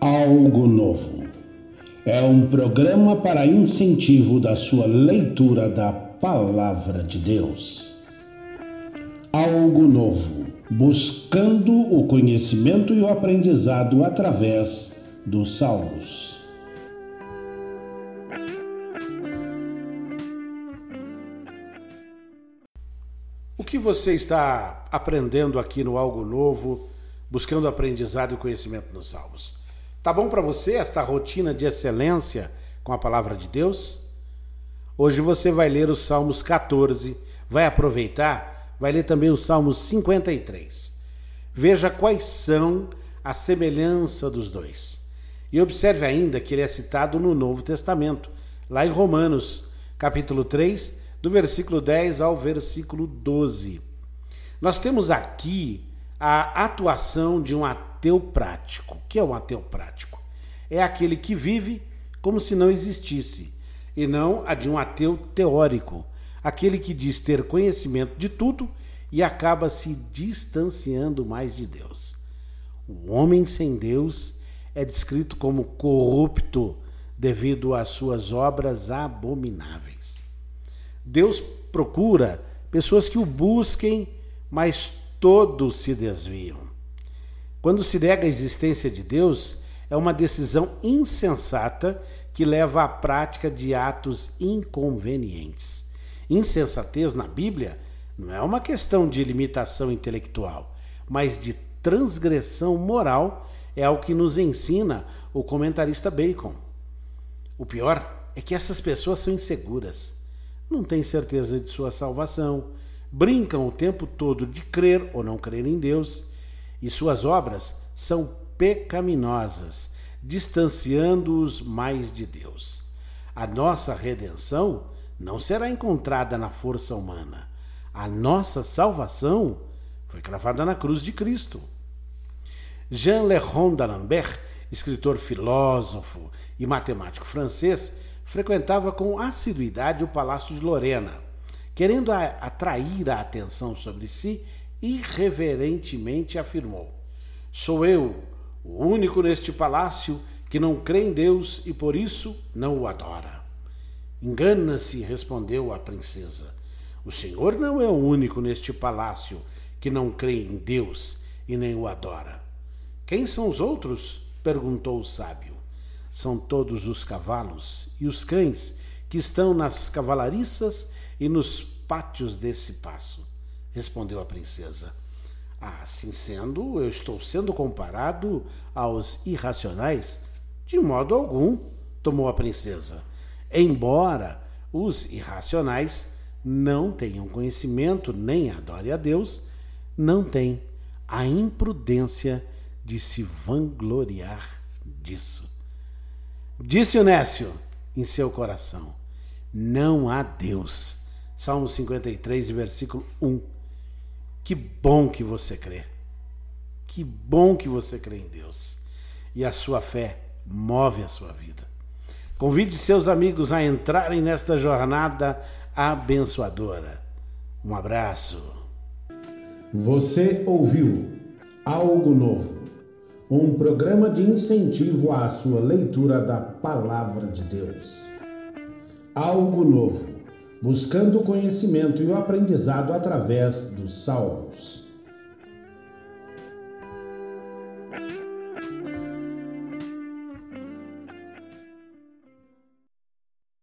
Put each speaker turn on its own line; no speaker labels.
Algo Novo. É um programa para incentivo da sua leitura da Palavra de Deus. Algo Novo. Buscando o conhecimento e o aprendizado através dos Salmos.
O que você está aprendendo aqui no Algo Novo, buscando aprendizado e conhecimento nos Salmos? Tá bom para você esta rotina de excelência com a palavra de Deus? Hoje você vai ler os Salmos 14, vai aproveitar, vai ler também os Salmos 53. Veja quais são a semelhança dos dois. E observe ainda que ele é citado no Novo Testamento, lá em Romanos, capítulo 3, do versículo 10 ao versículo 12. Nós temos aqui a atuação de um ateu prático. O que é um ateu prático? É aquele que vive como se não existisse, e não a de um ateu teórico, aquele que diz ter conhecimento de tudo e acaba se distanciando mais de Deus. O homem sem Deus é descrito como corrupto devido às suas obras abomináveis. Deus procura pessoas que o busquem, mas todos se desviam. Quando se nega a existência de Deus, é uma decisão insensata que leva à prática de atos inconvenientes. Insensatez na Bíblia não é uma questão de limitação intelectual, mas de transgressão moral, é o que nos ensina o comentarista Bacon. O pior é que essas pessoas são inseguras não têm certeza de sua salvação, brincam o tempo todo de crer ou não crer em Deus, e suas obras são pecaminosas, distanciando-os mais de Deus. A nossa redenção não será encontrada na força humana. A nossa salvação foi cravada na cruz de Cristo. Jean Leron d'Alembert, escritor filósofo e matemático francês, frequentava com assiduidade o Palácio de Lorena, querendo atrair a atenção sobre si, irreverentemente afirmou: Sou eu, o único neste palácio que não crê em Deus e por isso não o adora. Engana-se, respondeu a princesa. O senhor não é o único neste palácio que não crê em Deus e nem o adora. Quem são os outros? perguntou o sábio são todos os cavalos e os cães que estão nas cavalariças e nos pátios desse passo, respondeu a princesa. Assim sendo, eu estou sendo comparado aos irracionais? De modo algum, tomou a princesa. Embora os irracionais não tenham conhecimento nem adore a Deus, não têm a imprudência de se vangloriar disso. Disse o Nécio em seu coração: Não há Deus. Salmo 53, versículo 1. Que bom que você crê. Que bom que você crê em Deus. E a sua fé move a sua vida. Convide seus amigos a entrarem nesta jornada abençoadora. Um abraço.
Você ouviu algo novo um programa de incentivo à sua leitura da Palavra de Deus. Algo novo, buscando o conhecimento e o aprendizado através dos Salmos.